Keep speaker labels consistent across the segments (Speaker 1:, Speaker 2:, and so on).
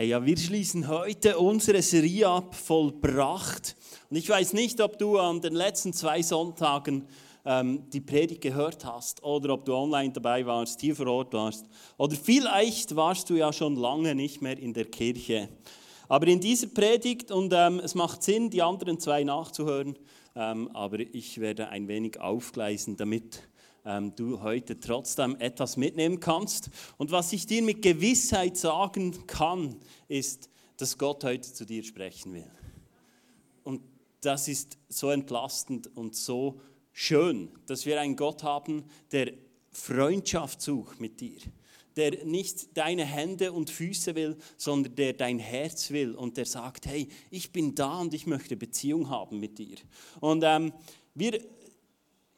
Speaker 1: Hey, ja, wir schließen heute unsere Serie ab, vollbracht. Und ich weiß nicht, ob du an den letzten zwei Sonntagen ähm, die Predigt gehört hast oder ob du online dabei warst, hier vor Ort warst. Oder vielleicht warst du ja schon lange nicht mehr in der Kirche. Aber in dieser Predigt, und ähm, es macht Sinn, die anderen zwei nachzuhören, ähm, aber ich werde ein wenig aufgleisen, damit ähm, du heute trotzdem etwas mitnehmen kannst. Und was ich dir mit Gewissheit sagen kann, ist, dass Gott heute zu dir sprechen will. Und das ist so entlastend und so schön, dass wir einen Gott haben, der Freundschaft sucht mit dir der nicht deine Hände und Füße will, sondern der dein Herz will und der sagt, hey, ich bin da und ich möchte Beziehung haben mit dir. Und ähm, wir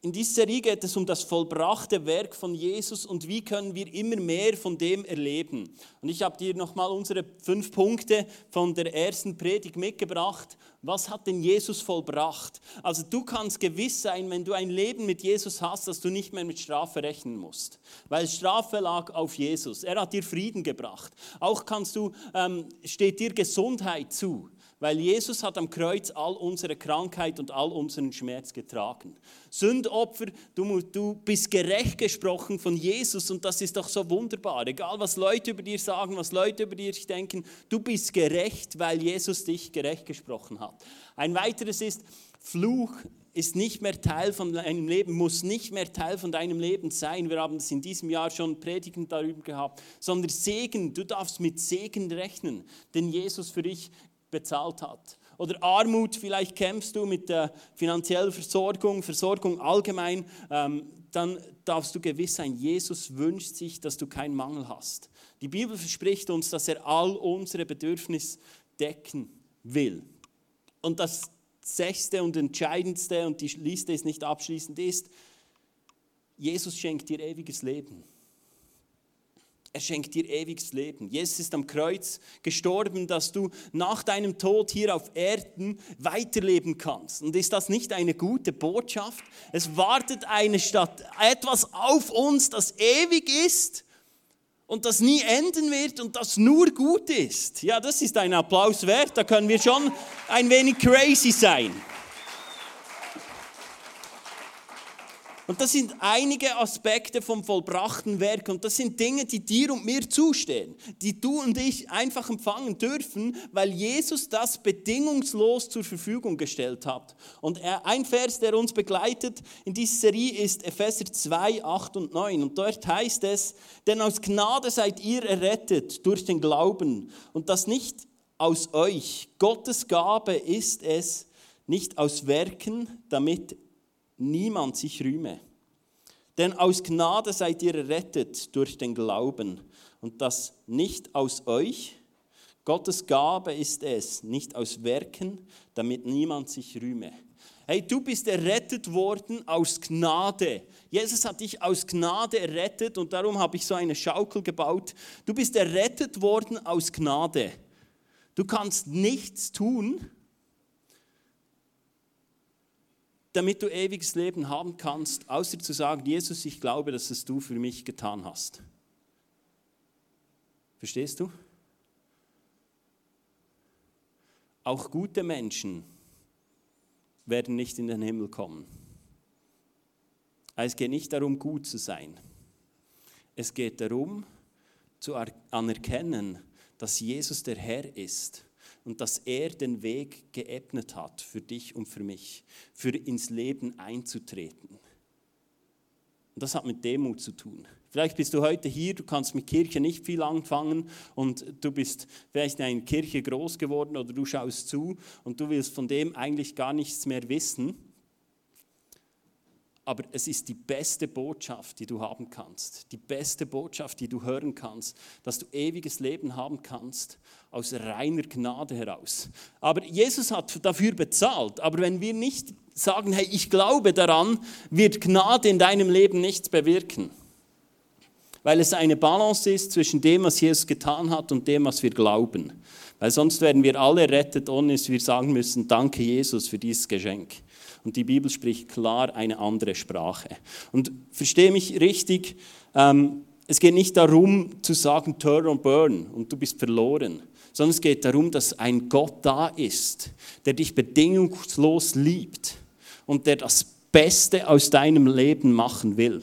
Speaker 1: in dieser Serie geht es um das vollbrachte Werk von Jesus und wie können wir immer mehr von dem erleben. Und ich habe dir nochmal unsere fünf Punkte von der ersten Predigt mitgebracht. Was hat denn Jesus vollbracht? Also du kannst gewiss sein, wenn du ein Leben mit Jesus hast, dass du nicht mehr mit Strafe rechnen musst. Weil Strafe lag auf Jesus. Er hat dir Frieden gebracht. Auch kannst du, ähm, steht dir Gesundheit zu weil Jesus hat am Kreuz all unsere Krankheit und all unseren Schmerz getragen. Sündopfer, du, du bist gerecht gesprochen von Jesus und das ist doch so wunderbar. Egal was Leute über dir sagen, was Leute über dir denken, du bist gerecht, weil Jesus dich gerecht gesprochen hat. Ein weiteres ist, Fluch ist nicht mehr Teil von deinem Leben, muss nicht mehr Teil von deinem Leben sein. Wir haben es in diesem Jahr schon Predigen darüber gehabt, sondern Segen, du darfst mit Segen rechnen, den Jesus für dich bezahlt hat. Oder Armut, vielleicht kämpfst du mit der finanziellen Versorgung, Versorgung allgemein, ähm, dann darfst du gewiss sein, Jesus wünscht sich, dass du keinen Mangel hast. Die Bibel verspricht uns, dass er all unsere Bedürfnisse decken will. Und das sechste und entscheidendste, und die Liste ist nicht abschließend, ist, Jesus schenkt dir ewiges Leben. Er schenkt dir ewiges Leben. Jesus ist am Kreuz gestorben, dass du nach deinem Tod hier auf Erden weiterleben kannst. Und ist das nicht eine gute Botschaft? Es wartet eine Stadt, etwas auf uns, das ewig ist und das nie enden wird und das nur gut ist. Ja, das ist ein Applaus wert. Da können wir schon ein wenig crazy sein. Und das sind einige Aspekte vom vollbrachten Werk und das sind Dinge, die dir und mir zustehen, die du und ich einfach empfangen dürfen, weil Jesus das bedingungslos zur Verfügung gestellt hat. Und ein Vers, der uns begleitet in dieser Serie ist Epheser 2, 8 und 9. Und dort heißt es, denn aus Gnade seid ihr errettet durch den Glauben und das nicht aus euch. Gottes Gabe ist es, nicht aus Werken, damit niemand sich rühme. Denn aus Gnade seid ihr errettet durch den Glauben und das nicht aus euch. Gottes Gabe ist es, nicht aus Werken, damit niemand sich rühme. Hey, du bist errettet worden aus Gnade. Jesus hat dich aus Gnade errettet und darum habe ich so eine Schaukel gebaut. Du bist errettet worden aus Gnade. Du kannst nichts tun, damit du ewiges Leben haben kannst, außer zu sagen, Jesus, ich glaube, dass es du für mich getan hast. Verstehst du? Auch gute Menschen werden nicht in den Himmel kommen. Es geht nicht darum, gut zu sein. Es geht darum, zu anerkennen, dass Jesus der Herr ist und dass er den Weg geebnet hat für dich und für mich, für ins Leben einzutreten. Und das hat mit Demut zu tun. Vielleicht bist du heute hier, du kannst mit Kirche nicht viel anfangen und du bist vielleicht in einer Kirche groß geworden oder du schaust zu und du willst von dem eigentlich gar nichts mehr wissen aber es ist die beste Botschaft, die du haben kannst. Die beste Botschaft, die du hören kannst, dass du ewiges Leben haben kannst aus reiner Gnade heraus. Aber Jesus hat dafür bezahlt. Aber wenn wir nicht sagen, hey, ich glaube daran, wird Gnade in deinem Leben nichts bewirken. Weil es eine Balance ist zwischen dem, was Jesus getan hat und dem, was wir glauben. Weil sonst werden wir alle rettet, ohne dass wir sagen müssen, danke Jesus für dieses Geschenk. Und die Bibel spricht klar eine andere Sprache. Und verstehe mich richtig, ähm, es geht nicht darum zu sagen, turn and burn und du bist verloren, sondern es geht darum, dass ein Gott da ist, der dich bedingungslos liebt und der das Beste aus deinem Leben machen will.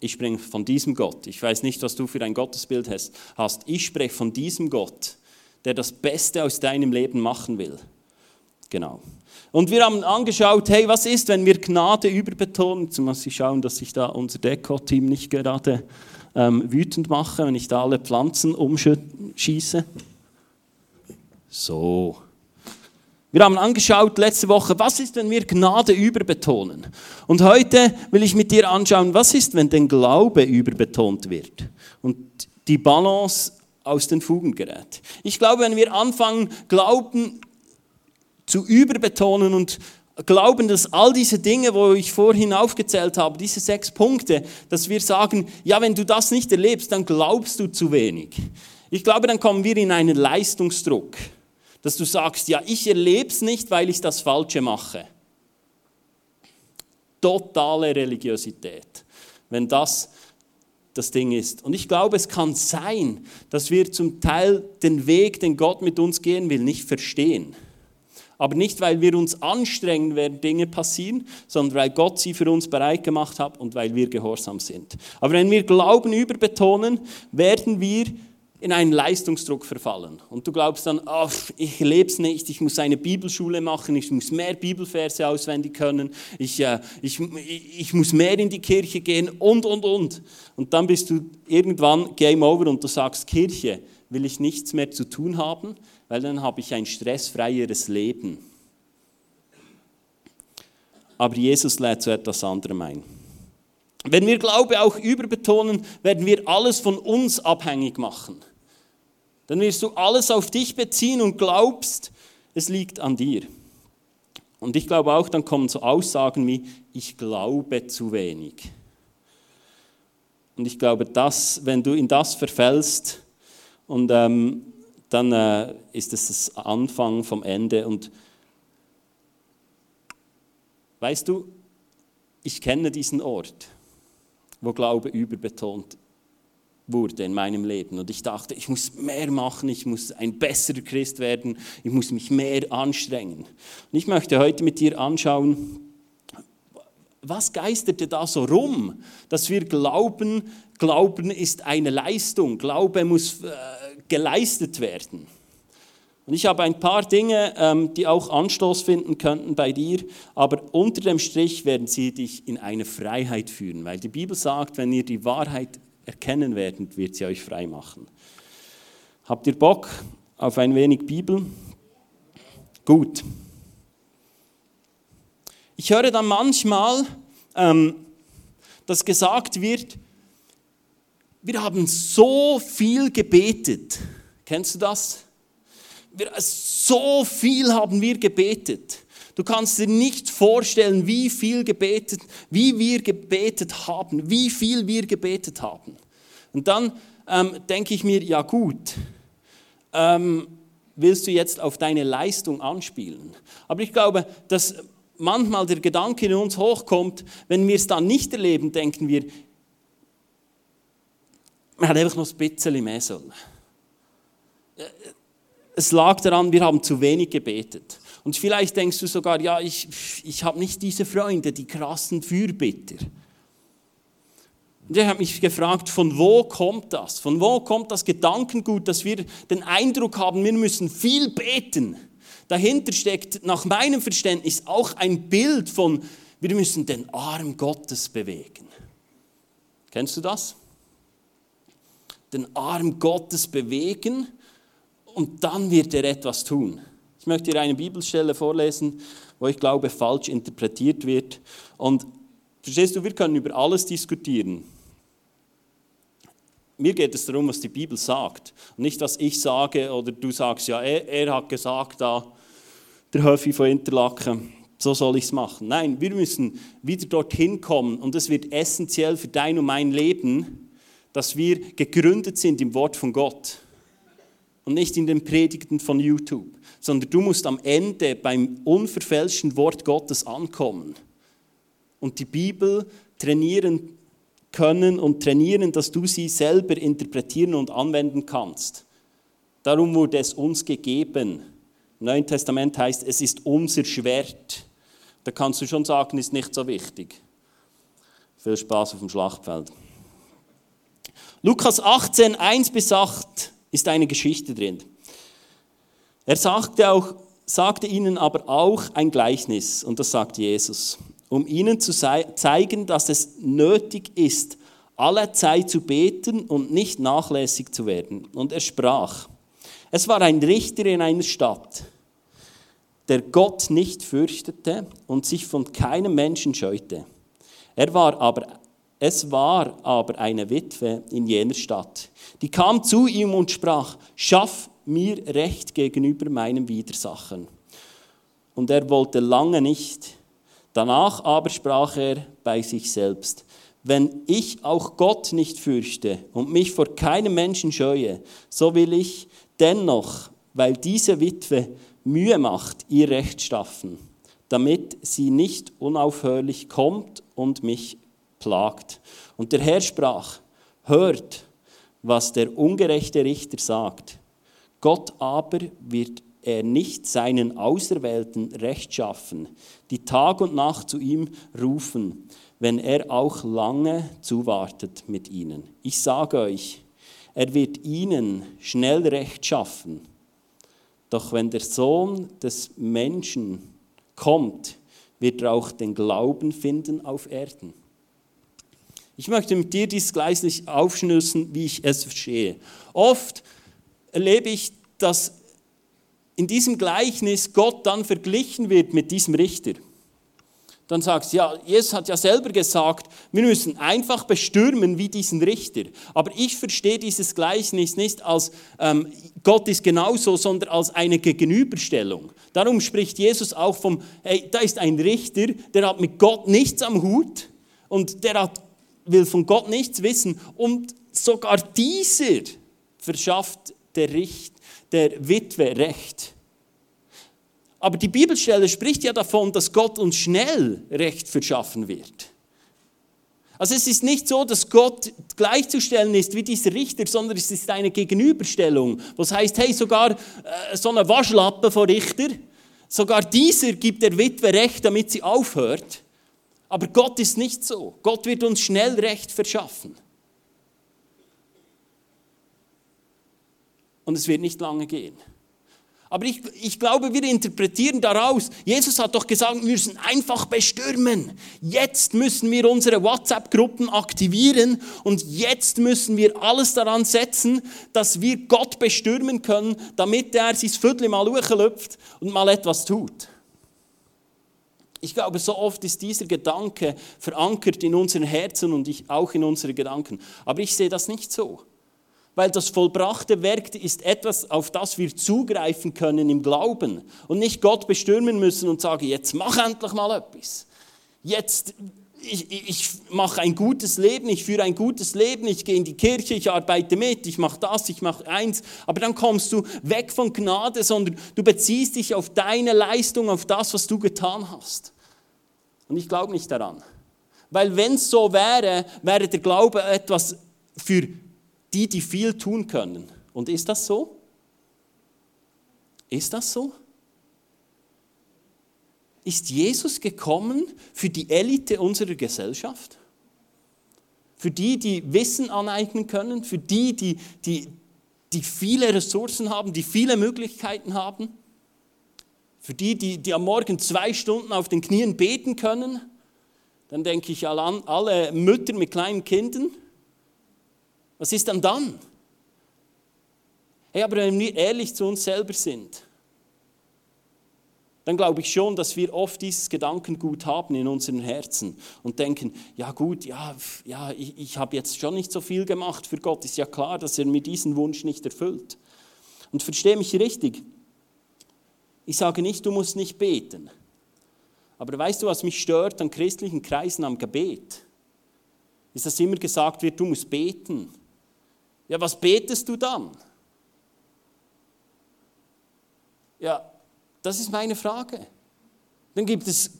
Speaker 1: Ich spreche von diesem Gott. Ich weiß nicht, was du für ein Gottesbild hast. Ich spreche von diesem Gott, der das Beste aus deinem Leben machen will. Genau. Und wir haben angeschaut, hey, was ist, wenn wir Gnade überbetonen? Muss ich schauen, dass ich da unser Deko-Team nicht gerade ähm, wütend mache, wenn ich da alle Pflanzen umschieße. So. Wir haben angeschaut letzte Woche, was ist, wenn wir Gnade überbetonen? Und heute will ich mit dir anschauen, was ist, wenn der Glaube überbetont wird und die Balance aus den Fugen gerät. Ich glaube, wenn wir anfangen, Glauben zu überbetonen und glauben, dass all diese Dinge, wo ich vorhin aufgezählt habe, diese sechs Punkte, dass wir sagen, ja, wenn du das nicht erlebst, dann glaubst du zu wenig. Ich glaube, dann kommen wir in einen Leistungsdruck, dass du sagst, ja, ich erlebe es nicht, weil ich das Falsche mache. Totale Religiosität, wenn das das Ding ist. Und ich glaube, es kann sein, dass wir zum Teil den Weg, den Gott mit uns gehen will, nicht verstehen aber nicht, weil wir uns anstrengen, werden Dinge passieren, sondern weil Gott sie für uns bereit gemacht hat und weil wir gehorsam sind. Aber wenn wir Glauben überbetonen, werden wir in einen Leistungsdruck verfallen. Und du glaubst dann, ach, ich lebe es nicht, ich muss eine Bibelschule machen, ich muss mehr Bibelverse auswendig können, ich, äh, ich, ich muss mehr in die Kirche gehen und, und, und. Und dann bist du irgendwann Game Over und du sagst, Kirche will ich nichts mehr zu tun haben, weil dann habe ich ein stressfreieres Leben. Aber Jesus lädt zu etwas anderem ein. Wenn wir Glaube auch überbetonen, werden wir alles von uns abhängig machen. Dann wirst du alles auf dich beziehen und glaubst, es liegt an dir. Und ich glaube auch, dann kommen so Aussagen wie, ich glaube zu wenig. Und ich glaube, dass, wenn du in das verfällst und ähm, dann äh, ist es das Anfang vom Ende. Und weißt du, ich kenne diesen Ort, wo Glaube überbetont wurde in meinem Leben. Und ich dachte, ich muss mehr machen, ich muss ein besserer Christ werden, ich muss mich mehr anstrengen. Und ich möchte heute mit dir anschauen, was geisterte da so rum, dass wir glauben, Glauben ist eine Leistung, Glaube muss äh, geleistet werden. Und ich habe ein paar Dinge, ähm, die auch Anstoß finden könnten bei dir, aber unter dem Strich werden sie dich in eine Freiheit führen, weil die Bibel sagt, wenn ihr die Wahrheit erkennen werdet, wird sie euch frei machen. Habt ihr Bock auf ein wenig Bibel? Gut. Ich höre dann manchmal, ähm, dass gesagt wird, wir haben so viel gebetet. Kennst du das? Wir, so viel haben wir gebetet. Du kannst dir nicht vorstellen, wie viel gebetet, wie wir gebetet haben, wie viel wir gebetet haben. Und dann ähm, denke ich mir, ja gut, ähm, willst du jetzt auf deine Leistung anspielen? Aber ich glaube, dass manchmal der Gedanke in uns hochkommt, wenn wir es dann nicht erleben, denken wir, man hätte einfach noch ein bisschen mehr sollen. Es lag daran, wir haben zu wenig gebetet. Und vielleicht denkst du sogar, ja, ich, ich habe nicht diese Freunde, die krassen Fürbitter. Und ich habe mich gefragt, von wo kommt das? Von wo kommt das Gedankengut, dass wir den Eindruck haben, wir müssen viel beten? Dahinter steckt nach meinem Verständnis auch ein Bild von, wir müssen den Arm Gottes bewegen. Kennst du das? Den Arm Gottes bewegen und dann wird er etwas tun. Ich möchte dir eine Bibelstelle vorlesen, wo ich glaube, falsch interpretiert wird. Und verstehst du, wir können über alles diskutieren. Mir geht es darum, was die Bibel sagt. Und nicht, was ich sage oder du sagst, ja, er, er hat gesagt, da, der Höfi von Interlaken, so soll ich es machen. Nein, wir müssen wieder dorthin kommen und es wird essentiell für dein und mein Leben, dass wir gegründet sind im Wort von Gott und nicht in den Predigten von YouTube, sondern du musst am Ende beim unverfälschten Wort Gottes ankommen und die Bibel trainieren, können und trainieren, dass du sie selber interpretieren und anwenden kannst. Darum wurde es uns gegeben. Im Neuen Testament heißt, es ist unser Schwert. Da kannst du schon sagen, ist nicht so wichtig. Viel Spaß auf dem Schlachtfeld. Lukas 18, 1 bis 8 ist eine Geschichte drin. Er sagte, auch, sagte ihnen aber auch ein Gleichnis, und das sagt Jesus, um ihnen zu zeigen, dass es nötig ist, alle Zeit zu beten und nicht nachlässig zu werden. Und er sprach, es war ein Richter in einer Stadt, der Gott nicht fürchtete und sich von keinem Menschen scheute. Er war aber, es war aber eine Witwe in jener Stadt, die kam zu ihm und sprach, schaff mir Recht gegenüber meinem Widersachen. Und er wollte lange nicht. Danach aber sprach er bei sich selbst, wenn ich auch Gott nicht fürchte und mich vor keinem Menschen scheue, so will ich dennoch, weil diese Witwe Mühe macht, ihr Recht schaffen damit sie nicht unaufhörlich kommt und mich plagt. Und der Herr sprach, hört, was der ungerechte Richter sagt. Gott aber wird er nicht seinen Auserwählten Recht schaffen, die Tag und Nacht zu ihm rufen, wenn er auch lange zuwartet mit ihnen. Ich sage euch, er wird ihnen schnell Recht schaffen. Doch wenn der Sohn des Menschen kommt, wird er auch den Glauben finden auf Erden. Ich möchte mit dir dieses Gleis aufschlüssen, wie ich es verstehe. Oft erlebe ich, dass in diesem Gleichnis Gott dann verglichen wird mit diesem Richter dann sagst du, ja, Jesus hat ja selber gesagt, wir müssen einfach bestürmen wie diesen Richter. Aber ich verstehe dieses Gleichnis nicht als ähm, Gott ist genauso, sondern als eine Gegenüberstellung. Darum spricht Jesus auch vom, hey, da ist ein Richter, der hat mit Gott nichts am Hut und der hat, will von Gott nichts wissen und sogar dieser verschafft der, Richt, der Witwe Recht. Aber die Bibelstelle spricht ja davon, dass Gott uns schnell Recht verschaffen wird. Also es ist nicht so, dass Gott gleichzustellen ist wie dieser Richter, sondern es ist eine Gegenüberstellung, was heißt, hey, sogar äh, so eine Waschlappe von Richter, sogar dieser gibt der Witwe Recht, damit sie aufhört. Aber Gott ist nicht so. Gott wird uns schnell Recht verschaffen. Und es wird nicht lange gehen. Aber ich, ich glaube, wir interpretieren daraus, Jesus hat doch gesagt, wir müssen einfach bestürmen. Jetzt müssen wir unsere WhatsApp-Gruppen aktivieren und jetzt müssen wir alles daran setzen, dass wir Gott bestürmen können, damit er sein Viertel mal hochlöpft und mal etwas tut. Ich glaube, so oft ist dieser Gedanke verankert in unseren Herzen und ich, auch in unseren Gedanken. Aber ich sehe das nicht so weil das vollbrachte Werk ist etwas, auf das wir zugreifen können im Glauben und nicht Gott bestürmen müssen und sagen, jetzt mach endlich mal etwas. Jetzt, ich, ich mache ein gutes Leben, ich führe ein gutes Leben, ich gehe in die Kirche, ich arbeite mit, ich mache das, ich mache eins, aber dann kommst du weg von Gnade, sondern du beziehst dich auf deine Leistung, auf das, was du getan hast. Und ich glaube nicht daran. Weil wenn es so wäre, wäre der Glaube etwas für die, die viel tun können. Und ist das so? Ist das so? Ist Jesus gekommen für die Elite unserer Gesellschaft? Für die, die Wissen aneignen können? Für die, die, die, die viele Ressourcen haben, die viele Möglichkeiten haben? Für die, die, die am Morgen zwei Stunden auf den Knien beten können? Dann denke ich an alle Mütter mit kleinen Kindern was ist dann dann? Hey, aber wenn wir ehrlich zu uns selber sind, dann glaube ich schon, dass wir oft dieses Gedankengut haben in unseren Herzen und denken, ja gut, ja, ja ich, ich habe jetzt schon nicht so viel gemacht für Gott, ist ja klar, dass er mir diesen Wunsch nicht erfüllt. Und verstehe mich richtig, ich sage nicht, du musst nicht beten. Aber weißt du, was mich stört an christlichen Kreisen am Gebet? Ist, dass immer gesagt wird, du musst beten. Ja, was betest du dann? Ja, das ist meine Frage. Dann gibt es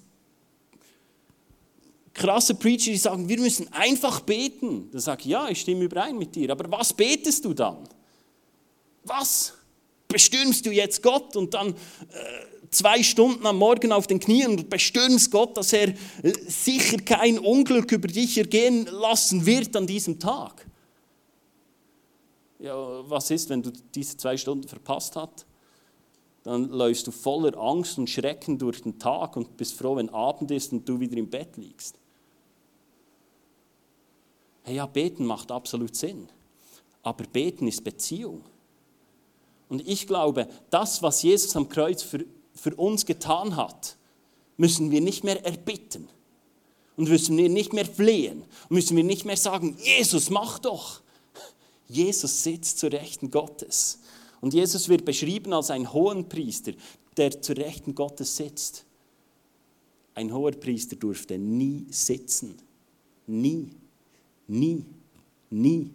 Speaker 1: krasse Preacher, die sagen, wir müssen einfach beten. Da sage ich, ja, ich stimme überein mit dir. Aber was betest du dann? Was? Bestürmst du jetzt Gott und dann... Äh, zwei Stunden am Morgen auf den Knien und bestürmst Gott, dass er äh, sicher kein Unglück über dich ergehen lassen wird an diesem Tag. Ja, was ist, wenn du diese zwei Stunden verpasst hast? Dann läufst du voller Angst und Schrecken durch den Tag und bist froh, wenn Abend ist und du wieder im Bett liegst. Hey, ja, beten macht absolut Sinn. Aber beten ist Beziehung. Und ich glaube, das, was Jesus am Kreuz für für uns getan hat, müssen wir nicht mehr erbitten. Und müssen wir nicht mehr flehen. Und müssen wir nicht mehr sagen, Jesus, mach doch. Jesus sitzt zur Rechten Gottes. Und Jesus wird beschrieben als ein Hohenpriester, der zur Rechten Gottes sitzt. Ein hoher Priester durfte nie sitzen. Nie. Nie. Nie.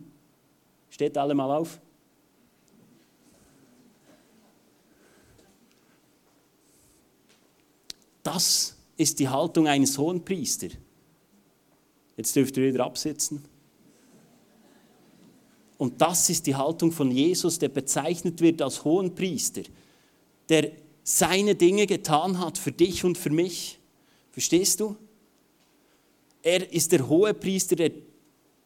Speaker 1: Steht alle mal auf. Das ist die Haltung eines Hohenpriesters. Jetzt dürft ihr wieder absitzen. Und das ist die Haltung von Jesus, der bezeichnet wird als Hohenpriester, der seine Dinge getan hat für dich und für mich. Verstehst du? Er ist der Hohepriester, der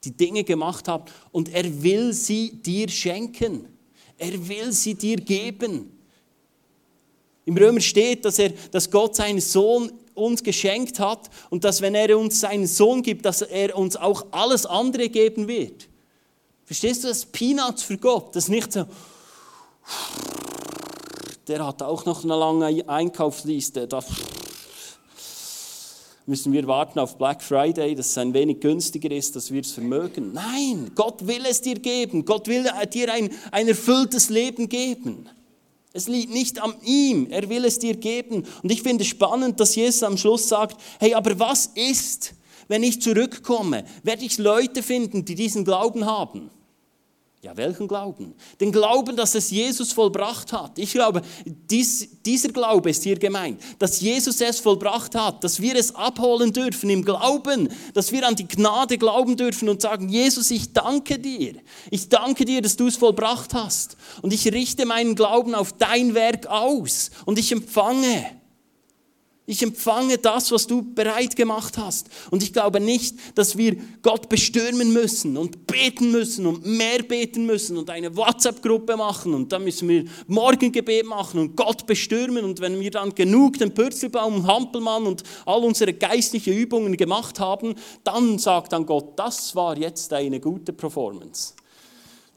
Speaker 1: die Dinge gemacht hat und er will sie dir schenken. Er will sie dir geben. Im Römer steht, dass, er, dass Gott seinen Sohn uns geschenkt hat und dass wenn er uns seinen Sohn gibt, dass er uns auch alles andere geben wird. Verstehst du das? Peanuts für Gott. Das ist nicht so, der hat auch noch eine lange Einkaufsliste. Da müssen wir warten auf Black Friday, dass es ein wenig günstiger ist, dass wir es vermögen. Nein, Gott will es dir geben. Gott will dir ein, ein erfülltes Leben geben. Es liegt nicht an ihm, er will es dir geben. Und ich finde es spannend, dass Jesus am Schluss sagt, hey, aber was ist, wenn ich zurückkomme? Werde ich Leute finden, die diesen Glauben haben? Ja, welchen Glauben? Den Glauben, dass es Jesus vollbracht hat. Ich glaube, dies, dieser Glaube ist hier gemeint, dass Jesus es vollbracht hat, dass wir es abholen dürfen im Glauben, dass wir an die Gnade glauben dürfen und sagen, Jesus, ich danke dir. Ich danke dir, dass du es vollbracht hast. Und ich richte meinen Glauben auf dein Werk aus und ich empfange. Ich empfange das, was du bereit gemacht hast. Und ich glaube nicht, dass wir Gott bestürmen müssen und beten müssen und mehr beten müssen und eine WhatsApp-Gruppe machen und dann müssen wir Morgengebet machen und Gott bestürmen. Und wenn wir dann genug den Pürzelbaum und Hampelmann und all unsere geistlichen Übungen gemacht haben, dann sagt dann Gott, das war jetzt eine gute Performance.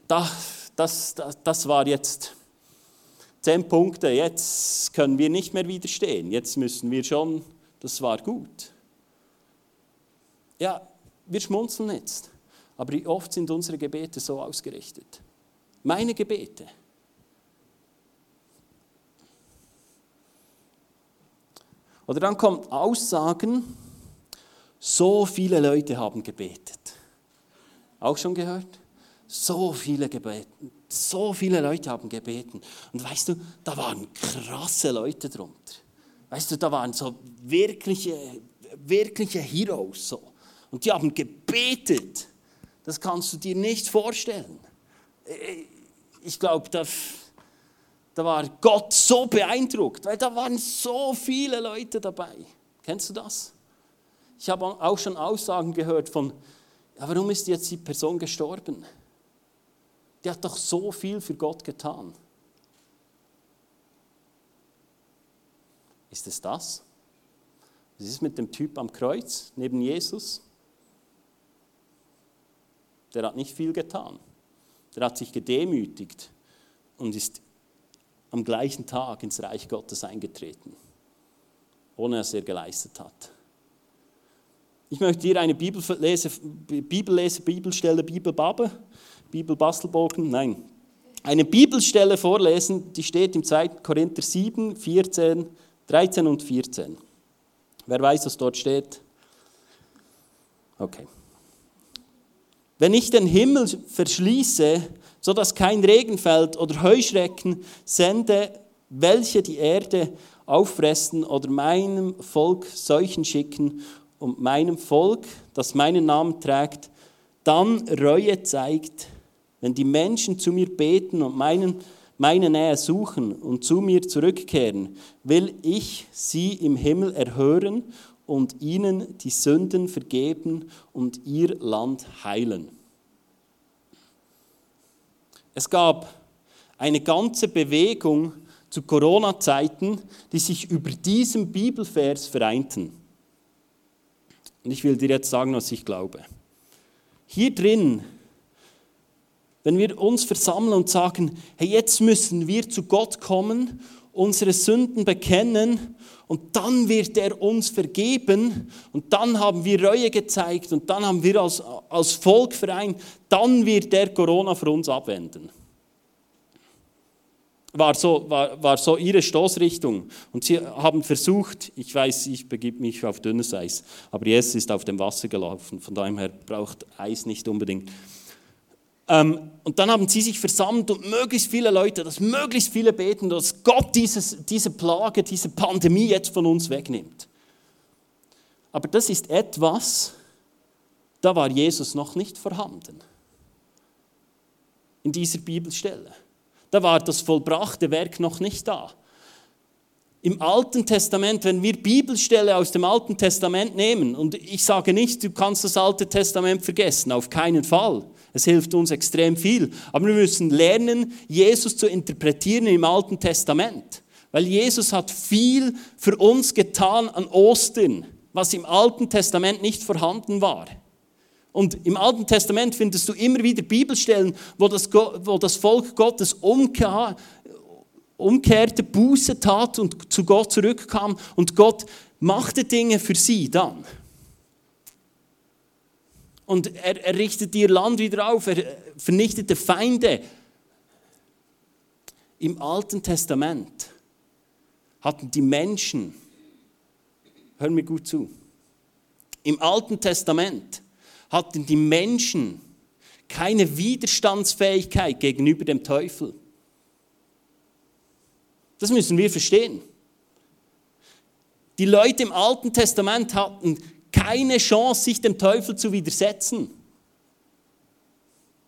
Speaker 1: Das, das, das, das war jetzt zehn Punkte, jetzt können wir nicht mehr widerstehen, jetzt müssen wir schon, das war gut. Ja, wir schmunzeln jetzt, aber wie oft sind unsere Gebete so ausgerichtet? Meine Gebete. Oder dann kommt Aussagen, so viele Leute haben gebetet. Auch schon gehört? So viele gebeten. So viele Leute haben gebeten. Und weißt du, da waren krasse Leute drunter. Weißt du, da waren so wirkliche, wirkliche Heroes. So. Und die haben gebetet. Das kannst du dir nicht vorstellen. Ich glaube, da, da war Gott so beeindruckt, weil da waren so viele Leute dabei. Kennst du das? Ich habe auch schon Aussagen gehört von, ja, warum ist jetzt die Person gestorben? Die hat doch so viel für Gott getan. Ist es das? Was ist mit dem Typ am Kreuz neben Jesus? Der hat nicht viel getan. Der hat sich gedemütigt und ist am gleichen Tag ins Reich Gottes eingetreten, ohne dass er geleistet hat. Ich möchte dir eine Bibellese, Bibellese Bibelstelle, Bibelbabbe Bibelbastelbogen? Nein. Eine Bibelstelle vorlesen, die steht im 2. Korinther 7, 14, 13 und 14. Wer weiß, was dort steht? Okay. Wenn ich den Himmel verschließe, so dass kein Regen fällt oder Heuschrecken sende, welche die Erde auffressen oder meinem Volk Seuchen schicken und meinem Volk, das meinen Namen trägt, dann Reue zeigt, wenn die Menschen zu mir beten und meinen, meine Nähe suchen und zu mir zurückkehren, will ich sie im Himmel erhören und ihnen die Sünden vergeben und ihr Land heilen. Es gab eine ganze Bewegung zu Corona-Zeiten, die sich über diesen Bibelvers vereinten. Und ich will dir jetzt sagen, was ich glaube. Hier drin, wenn wir uns versammeln und sagen, hey, jetzt müssen wir zu Gott kommen, unsere Sünden bekennen und dann wird er uns vergeben und dann haben wir Reue gezeigt und dann haben wir als, als Volk vereint, dann wird er Corona für uns abwenden war so, war, war so ihre Stoßrichtung. Und sie haben versucht, ich weiß, ich begib mich auf dünnes Eis, aber Jesus ist auf dem Wasser gelaufen, von daher braucht Eis nicht unbedingt. Ähm, und dann haben sie sich versammelt und möglichst viele Leute, dass möglichst viele beten, dass Gott dieses, diese Plage, diese Pandemie jetzt von uns wegnimmt. Aber das ist etwas, da war Jesus noch nicht vorhanden. In dieser Bibelstelle. Da war das vollbrachte Werk noch nicht da. Im Alten Testament, wenn wir Bibelstelle aus dem Alten Testament nehmen, und ich sage nicht, du kannst das Alte Testament vergessen, auf keinen Fall. Es hilft uns extrem viel. Aber wir müssen lernen, Jesus zu interpretieren im Alten Testament. Weil Jesus hat viel für uns getan an Ostern, was im Alten Testament nicht vorhanden war. Und im Alten Testament findest du immer wieder Bibelstellen, wo das, wo das Volk Gottes umkehr, umkehrte, Buße tat und zu Gott zurückkam und Gott machte Dinge für sie dann. Und er, er richtet ihr Land wieder auf, er vernichtete Feinde. Im Alten Testament hatten die Menschen, hör mir gut zu, im Alten Testament hatten die Menschen keine Widerstandsfähigkeit gegenüber dem Teufel. Das müssen wir verstehen. Die Leute im Alten Testament hatten keine Chance, sich dem Teufel zu widersetzen.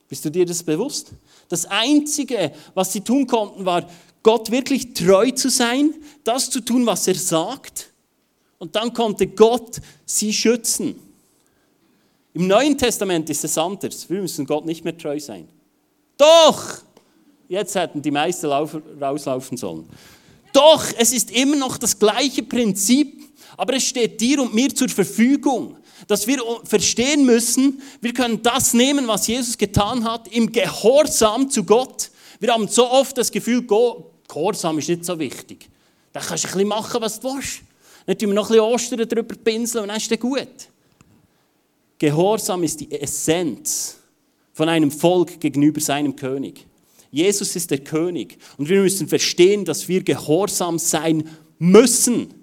Speaker 1: Bist du dir das bewusst? Das Einzige, was sie tun konnten, war, Gott wirklich treu zu sein, das zu tun, was er sagt. Und dann konnte Gott sie schützen. Im Neuen Testament ist es anders. Wir müssen Gott nicht mehr treu sein. Doch! Jetzt hätten die meisten rauslaufen sollen. Doch, es ist immer noch das gleiche Prinzip, aber es steht dir und mir zur Verfügung, dass wir verstehen müssen, wir können das nehmen, was Jesus getan hat, im Gehorsam zu Gott. Wir haben so oft das Gefühl, Gehorsam ist nicht so wichtig. Da kannst du ein bisschen machen, was du willst. Tun wir noch ein bisschen Ostern drüber pinseln und dann ist es gut. Gehorsam ist die Essenz von einem Volk gegenüber seinem König. Jesus ist der König und wir müssen verstehen, dass wir gehorsam sein müssen.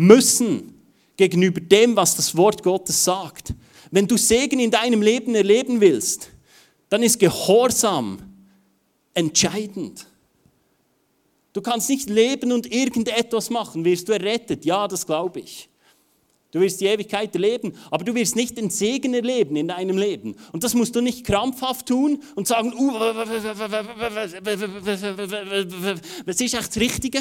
Speaker 1: Müssen gegenüber dem, was das Wort Gottes sagt. Wenn du Segen in deinem Leben erleben willst, dann ist Gehorsam entscheidend. Du kannst nicht leben und irgendetwas machen. Wirst du errettet? Ja, das glaube ich. Du wirst die Ewigkeit erleben, aber du wirst nicht den Segen erleben in deinem Leben. Und das musst du nicht krampfhaft tun und sagen, uh, was ist echt das Richtige?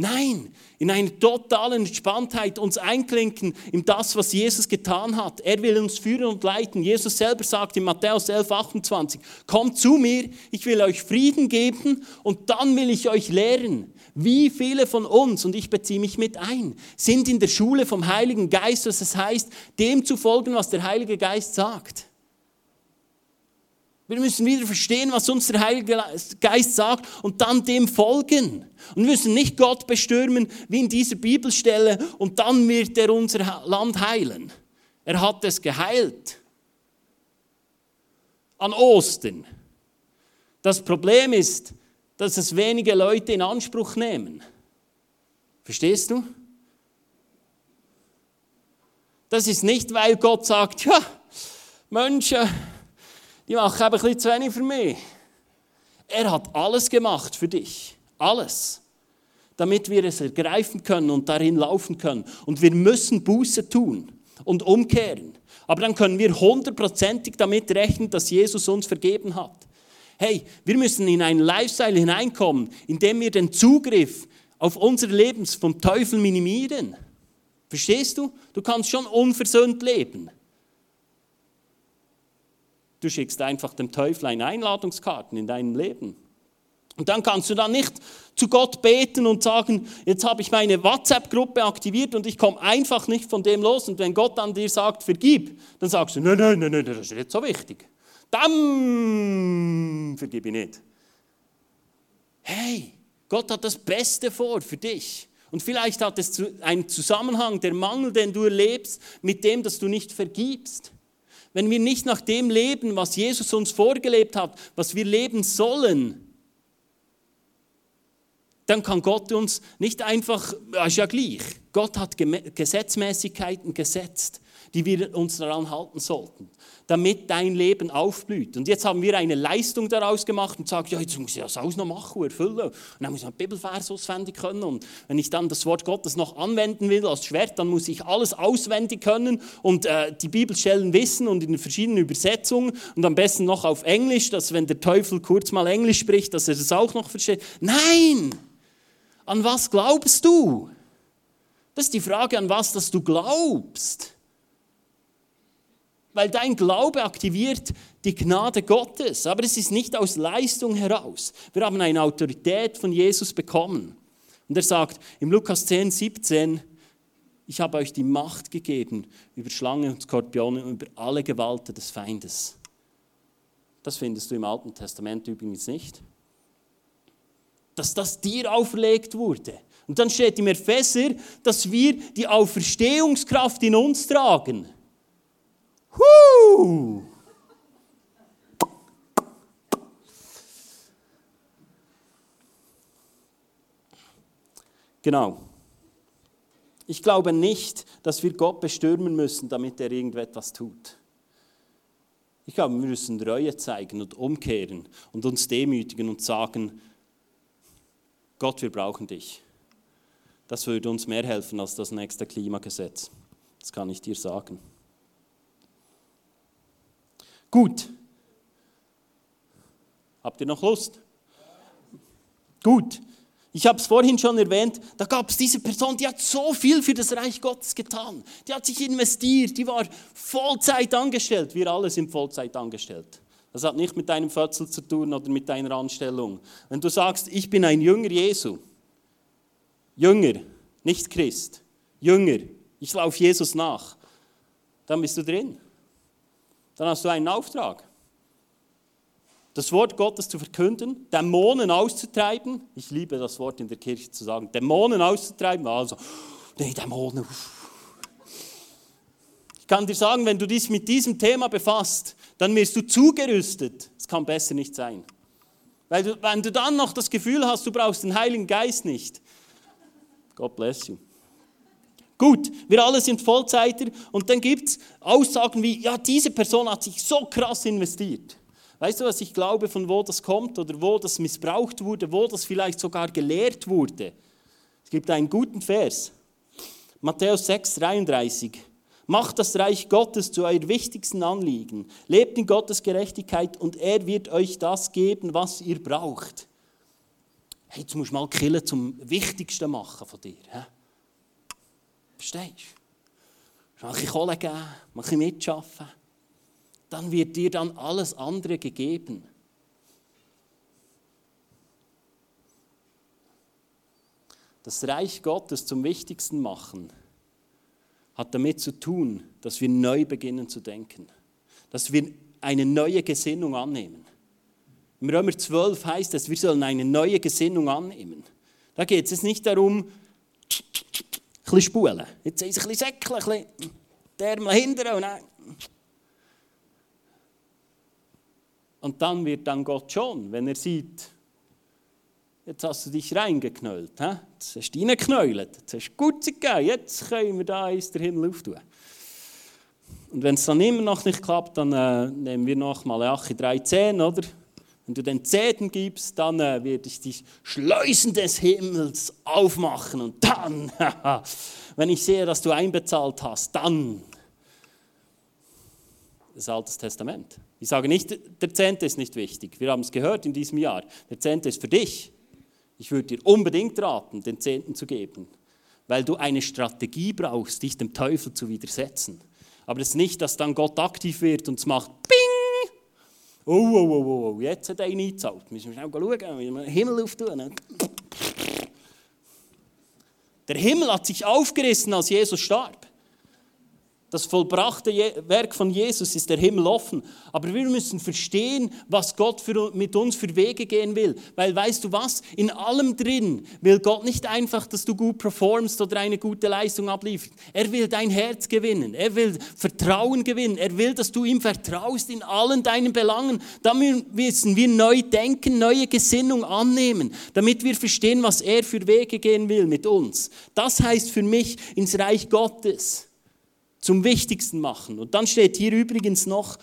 Speaker 1: Nein, in einer totalen Entspanntheit uns einklinken in das, was Jesus getan hat. Er will uns führen und leiten. Jesus selber sagt in Matthäus 11, 28, kommt zu mir, ich will euch Frieden geben und dann will ich euch lehren. Wie viele von uns, und ich beziehe mich mit ein, sind in der Schule vom Heiligen Geist, was es heißt, dem zu folgen, was der Heilige Geist sagt? Wir müssen wieder verstehen, was uns der Heilige Geist sagt und dann dem folgen. Und wir müssen nicht Gott bestürmen, wie in dieser Bibelstelle, und dann wird er unser Land heilen. Er hat es geheilt. An Ostern. Das Problem ist, dass es wenige Leute in Anspruch nehmen. Verstehst du? Das ist nicht, weil Gott sagt, ja, Menschen, die machen ein bisschen zu wenig für mich. Er hat alles gemacht für dich. Alles. damit wir es ergreifen können und darin laufen können. Und wir müssen Buße tun und umkehren. Aber dann können wir hundertprozentig damit rechnen, dass Jesus uns vergeben hat. Hey, wir müssen in einen Lifestyle hineinkommen, in dem wir den Zugriff auf unser Leben vom Teufel minimieren. Verstehst du? Du kannst schon unversöhnt leben. Du schickst einfach dem Teufel eine Einladungskarten in deinem Leben. Und dann kannst du dann nicht zu Gott beten und sagen, jetzt habe ich meine WhatsApp-Gruppe aktiviert und ich komme einfach nicht von dem los. Und wenn Gott dann dir sagt, vergib, dann sagst du, nein, nein, nein, nein das ist nicht so wichtig. Dann vergib ich nicht. Hey, Gott hat das Beste vor für dich. Und vielleicht hat es einen Zusammenhang, der Mangel, den du erlebst, mit dem, dass du nicht vergibst. Wenn wir nicht nach dem leben, was Jesus uns vorgelebt hat, was wir leben sollen, dann kann Gott uns nicht einfach, ist ja gleich, Gott hat Gesetzmäßigkeiten gesetzt, die wir uns daran halten sollten damit dein Leben aufblüht. Und jetzt haben wir eine Leistung daraus gemacht und sagen, ja, jetzt muss ich das auch noch machen, erfüllen. Und dann muss ich einen Bibelvers auswendig können. Und wenn ich dann das Wort Gottes noch anwenden will als Schwert, dann muss ich alles auswendig können und äh, die Bibelstellen wissen und in verschiedenen Übersetzungen und am besten noch auf Englisch, dass wenn der Teufel kurz mal Englisch spricht, dass er das auch noch versteht. Nein! An was glaubst du? Das ist die Frage, an was dass du glaubst. Weil dein Glaube aktiviert die Gnade Gottes. Aber es ist nicht aus Leistung heraus. Wir haben eine Autorität von Jesus bekommen. Und er sagt im Lukas 10, 17, ich habe euch die Macht gegeben über Schlangen und Skorpionen und über alle Gewalten des Feindes. Das findest du im Alten Testament übrigens nicht. Dass das dir auferlegt wurde. Und dann steht im Epheser, dass wir die Auferstehungskraft in uns tragen. Huh! Genau. Ich glaube nicht, dass wir Gott bestürmen müssen, damit er irgendetwas tut. Ich glaube, wir müssen Reue zeigen und umkehren und uns demütigen und sagen, Gott, wir brauchen dich. Das würde uns mehr helfen als das nächste Klimagesetz. Das kann ich dir sagen. Gut. Habt ihr noch Lust? Gut. Ich habe es vorhin schon erwähnt, da gab es diese Person, die hat so viel für das Reich Gottes getan. Die hat sich investiert, die war Vollzeit angestellt. Wir alle sind Vollzeit angestellt. Das hat nicht mit deinem Fötzel zu tun oder mit deiner Anstellung. Wenn du sagst, ich bin ein Jünger Jesu, Jünger, nicht Christ, Jünger, ich laufe Jesus nach, dann bist du drin dann hast du einen Auftrag. Das Wort Gottes zu verkünden, Dämonen auszutreiben. Ich liebe das Wort in der Kirche zu sagen, Dämonen auszutreiben. Also, nee, Dämonen. Ich kann dir sagen, wenn du dich mit diesem Thema befasst, dann wirst du zugerüstet. Es kann besser nicht sein. Weil du, wenn du dann noch das Gefühl hast, du brauchst den Heiligen Geist nicht. God bless you. Gut, wir alle sind Vollzeiter und dann gibt es Aussagen wie, ja, diese Person hat sich so krass investiert. Weißt du, was ich glaube, von wo das kommt oder wo das missbraucht wurde, wo das vielleicht sogar gelehrt wurde? Es gibt einen guten Vers. Matthäus 6, 33. Macht das Reich Gottes zu eurem wichtigsten Anliegen. Lebt in Gottes Gerechtigkeit und er wird euch das geben, was ihr braucht. Hey, jetzt musst du mal Killen zum Wichtigsten machen von dir. He? Verstehst du? Mach ich Kohle geben, mach ich mitschaffen. Dann wird dir dann alles andere gegeben. Das Reich Gottes zum Wichtigsten machen hat damit zu tun, dass wir neu beginnen zu denken. Dass wir eine neue Gesinnung annehmen. Im Römer 12 heißt es, wir sollen eine neue Gesinnung annehmen. Da geht es nicht darum, bisschen spulen. Jetzt ist es ein bisschen säckeln, ein bisschen die Ärmel hinterher und dann. Und dann wird dann Gott schon, wenn er sieht, jetzt hast du dich reingeknüllt, he? jetzt hast du reingeknüllt, jetzt hast du gut gegeben, jetzt können wir da eins der Himmel auftun. Und wenn es dann immer noch nicht klappt, dann äh, nehmen wir noch Malachi 3,10, oder? Wenn du den Zehnten gibst, dann äh, werde ich die Schleusen des Himmels aufmachen und dann, wenn ich sehe, dass du einbezahlt hast, dann. Das Alte Testament. Ich sage nicht, der Zehnte ist nicht wichtig. Wir haben es gehört in diesem Jahr. Der Zehnte ist für dich. Ich würde dir unbedingt raten, den Zehnten zu geben, weil du eine Strategie brauchst, dich dem Teufel zu widersetzen. Aber es ist nicht, dass dann Gott aktiv wird und es macht Bing! Oh, oh, oh, oh, oh jetzt hat er ihn eingezahlt. Müssen wir schnell schauen, müssen wir den Himmel auftun. Ne? Der Himmel hat sich aufgerissen, als Jesus starb. Das vollbrachte Werk von Jesus ist der Himmel offen. Aber wir müssen verstehen, was Gott für, mit uns für Wege gehen will. Weil weißt du was? In allem drin will Gott nicht einfach, dass du gut performst oder eine gute Leistung ablieferst. Er will dein Herz gewinnen. Er will Vertrauen gewinnen. Er will, dass du ihm vertraust in allen deinen Belangen. Damit müssen wir neu denken, neue Gesinnung annehmen, damit wir verstehen, was er für Wege gehen will mit uns. Das heißt für mich ins Reich Gottes zum Wichtigsten machen. Und dann steht hier übrigens noch,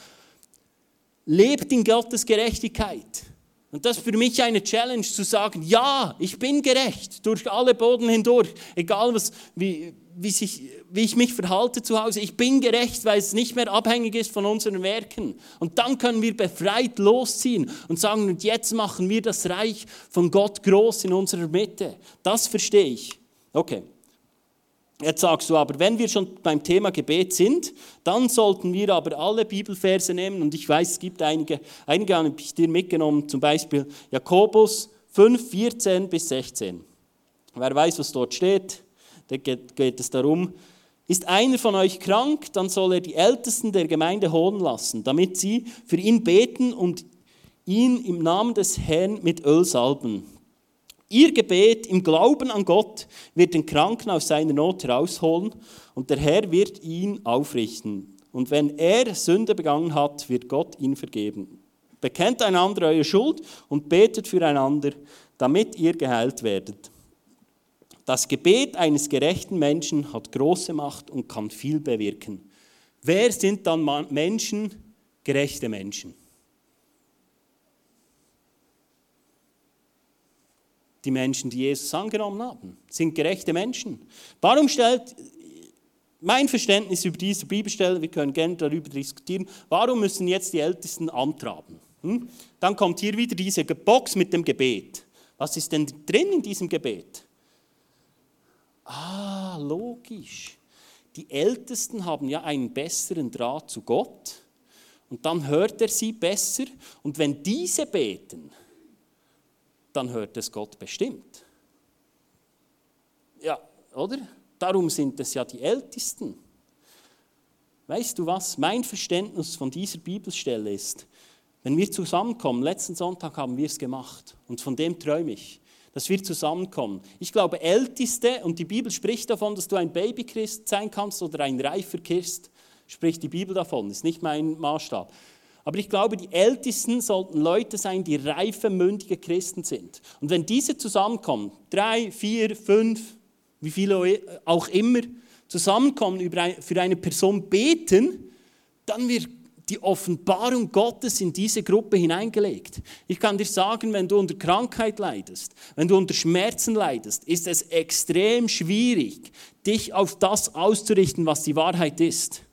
Speaker 1: lebt in Gottes Gerechtigkeit. Und das ist für mich eine Challenge zu sagen, ja, ich bin gerecht durch alle Boden hindurch, egal was, wie, wie, sich, wie ich mich verhalte zu Hause. Ich bin gerecht, weil es nicht mehr abhängig ist von unseren Werken. Und dann können wir befreit losziehen und sagen, und jetzt machen wir das Reich von Gott groß in unserer Mitte. Das verstehe ich. Okay. Jetzt sagst du aber, wenn wir schon beim Thema Gebet sind, dann sollten wir aber alle Bibelverse nehmen. Und ich weiß, es gibt einige, einige habe ich dir mitgenommen, zum Beispiel Jakobus 5, 14 bis 16. Wer weiß, was dort steht, da geht, geht es darum, ist einer von euch krank, dann soll er die Ältesten der Gemeinde holen lassen, damit sie für ihn beten und ihn im Namen des Herrn mit Öl salben. Ihr Gebet im Glauben an Gott wird den Kranken aus seiner Not herausholen und der Herr wird ihn aufrichten. Und wenn er Sünde begangen hat, wird Gott ihn vergeben. Bekennt einander eure Schuld und betet füreinander, damit ihr geheilt werdet. Das Gebet eines gerechten Menschen hat große Macht und kann viel bewirken. Wer sind dann Menschen? Gerechte Menschen. Die Menschen, die Jesus angenommen haben, sind gerechte Menschen. Warum stellt mein Verständnis über diese Bibelstelle, wir können gerne darüber diskutieren, warum müssen jetzt die Ältesten Amt haben? Hm? Dann kommt hier wieder diese Box mit dem Gebet. Was ist denn drin in diesem Gebet? Ah, logisch. Die Ältesten haben ja einen besseren Draht zu Gott und dann hört er sie besser und wenn diese beten, dann hört es Gott bestimmt. Ja, oder? Darum sind es ja die Ältesten. Weißt du was? Mein Verständnis von dieser Bibelstelle ist, wenn wir zusammenkommen, letzten Sonntag haben wir es gemacht und von dem träume ich, dass wir zusammenkommen. Ich glaube, Älteste, und die Bibel spricht davon, dass du ein Babychrist sein kannst oder ein reifer Christ, spricht die Bibel davon, ist nicht mein Maßstab. Aber ich glaube, die Ältesten sollten Leute sein, die reife, mündige Christen sind. Und wenn diese zusammenkommen, drei, vier, fünf, wie viele auch immer, zusammenkommen, für eine Person beten, dann wird die Offenbarung Gottes in diese Gruppe hineingelegt. Ich kann dir sagen, wenn du unter Krankheit leidest, wenn du unter Schmerzen leidest, ist es extrem schwierig, dich auf das auszurichten, was die Wahrheit ist.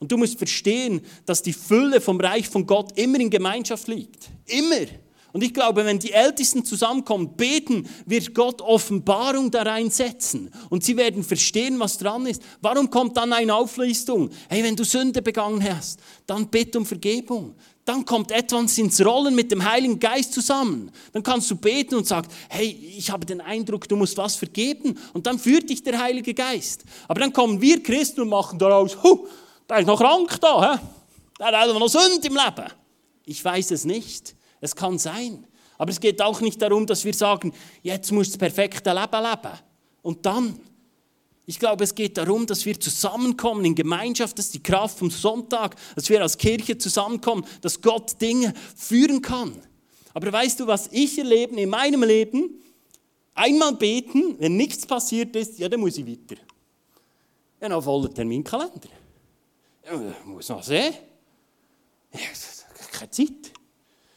Speaker 1: Und du musst verstehen, dass die Fülle vom Reich von Gott immer in Gemeinschaft liegt. Immer. Und ich glaube, wenn die Ältesten zusammenkommen, beten, wird Gott Offenbarung da reinsetzen. Und sie werden verstehen, was dran ist. Warum kommt dann eine Auflistung? Hey, wenn du Sünde begangen hast, dann bitte um Vergebung. Dann kommt etwas ins Rollen mit dem Heiligen Geist zusammen. Dann kannst du beten und sagen, hey, ich habe den Eindruck, du musst was vergeben. Und dann führt dich der Heilige Geist. Aber dann kommen wir Christen und machen daraus, huh, der ist noch krank da. He? Der hat einfach noch Sünde im Leben. Ich weiß es nicht. Es kann sein. Aber es geht auch nicht darum, dass wir sagen, jetzt muss das perfekte Leben leben. Und dann, ich glaube, es geht darum, dass wir zusammenkommen in Gemeinschaft, das ist die Kraft vom Sonntag, dass wir als Kirche zusammenkommen, dass Gott Dinge führen kann. Aber weißt du, was ich erlebe in meinem Leben? Einmal beten, wenn nichts passiert ist, ja, dann muss ich weiter. Ja, noch voller Terminkalender. Ich muss noch sehen. Keine Zeit.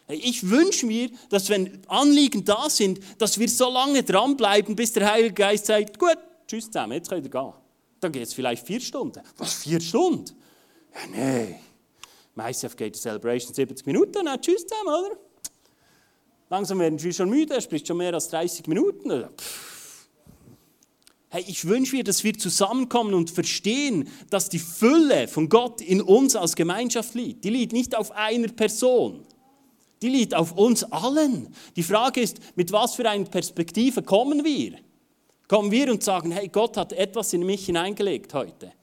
Speaker 1: Ich wünsche mir, dass wenn Anliegen da sind, dass wir so lange dranbleiben, bis der Heilige Geist sagt, gut, tschüss zusammen, jetzt könnt ihr gehen. Dann geht es vielleicht vier Stunden. Was, vier Stunden? Ja. Im ICF geht die Celebration 70 Minuten, dann tschüss zusammen, oder? Langsam werden wir schon müde, er spricht schon mehr als 30 Minuten. Hey, ich wünsche mir, dass wir zusammenkommen und verstehen, dass die Fülle von Gott in uns als Gemeinschaft liegt. Die liegt nicht auf einer Person. Die liegt auf uns allen. Die Frage ist, mit was für einer Perspektive kommen wir? Kommen wir und sagen, hey, Gott hat etwas in mich hineingelegt heute.